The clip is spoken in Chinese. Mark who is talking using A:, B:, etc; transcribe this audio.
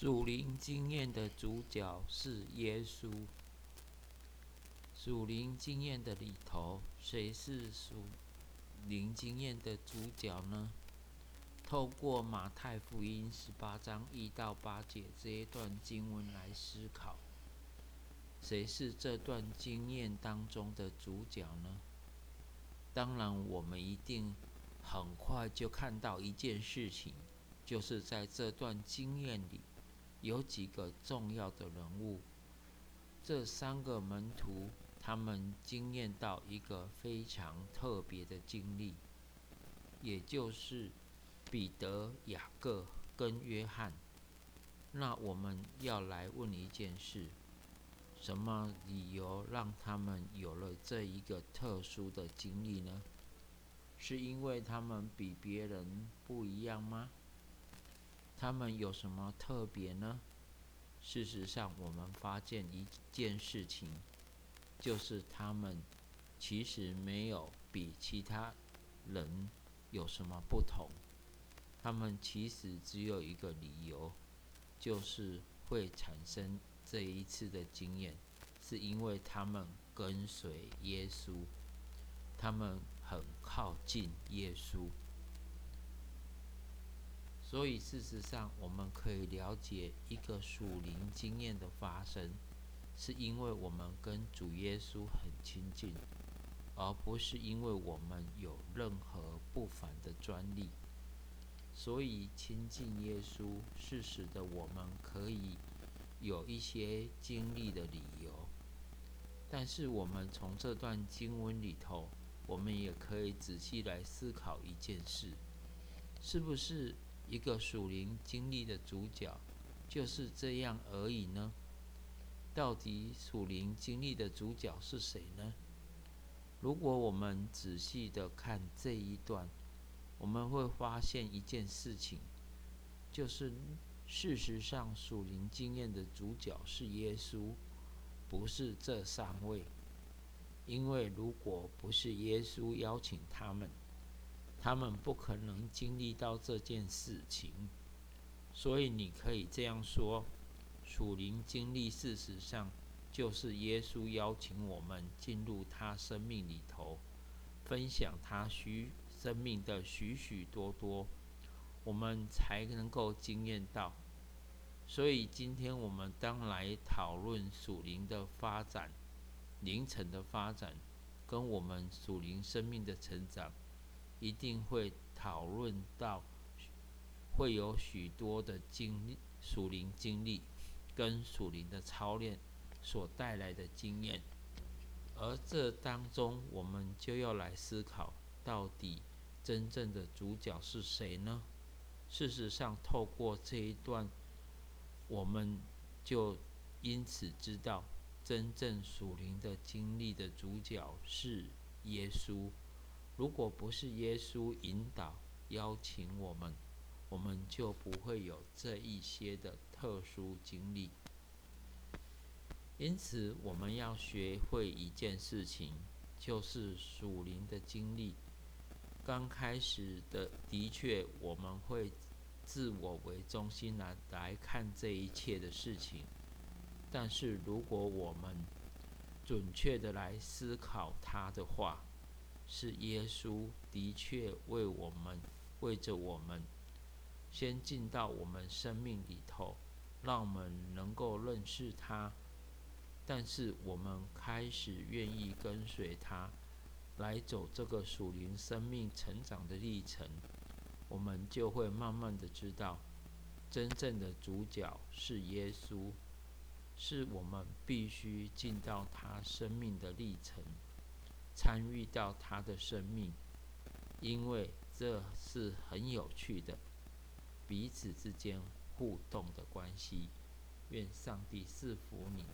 A: 属灵经验的主角是耶稣。属灵经验的里头，谁是属灵经验的主角呢？透过马太福音十八章一到八节这一段经文来思考，谁是这段经验当中的主角呢？当然，我们一定很快就看到一件事情，就是在这段经验里。有几个重要的人物，这三个门徒，他们经验到一个非常特别的经历，也就是彼得、雅各跟约翰。那我们要来问一件事：什么理由让他们有了这一个特殊的经历呢？是因为他们比别人不一样吗？他们有什么特别呢？事实上，我们发现一件事情，就是他们其实没有比其他人有什么不同。他们其实只有一个理由，就是会产生这一次的经验，是因为他们跟随耶稣，他们很靠近耶稣。所以，事实上，我们可以了解一个属灵经验的发生，是因为我们跟主耶稣很亲近，而不是因为我们有任何不凡的专利。所以，亲近耶稣是使得我们可以有一些经历的理由。但是，我们从这段经文里头，我们也可以仔细来思考一件事：是不是？一个属灵经历的主角就是这样而已呢？到底属灵经历的主角是谁呢？如果我们仔细的看这一段，我们会发现一件事情，就是事实上属灵经验的主角是耶稣，不是这三位。因为如果不是耶稣邀请他们，他们不可能经历到这件事情，所以你可以这样说：属灵经历事实上就是耶稣邀请我们进入他生命里头，分享他许生命的许许多多，我们才能够经验到。所以今天我们当来讨论属灵的发展、凌晨的发展，跟我们属灵生命的成长。一定会讨论到，会有许多的经历、属灵经历跟属灵的操练所带来的经验，而这当中，我们就要来思考，到底真正的主角是谁呢？事实上，透过这一段，我们就因此知道，真正属灵的经历的主角是耶稣。如果不是耶稣引导、邀请我们，我们就不会有这一些的特殊经历。因此，我们要学会一件事情，就是属灵的经历。刚开始的，的确我们会自我为中心来来看这一切的事情。但是，如果我们准确的来思考它的话，是耶稣的确为我们，为着我们，先进到我们生命里头，让我们能够认识他。但是我们开始愿意跟随他，来走这个属灵生命成长的历程，我们就会慢慢的知道，真正的主角是耶稣，是我们必须进到他生命的历程。参与到他的生命，因为这是很有趣的彼此之间互动的关系。愿上帝赐福你。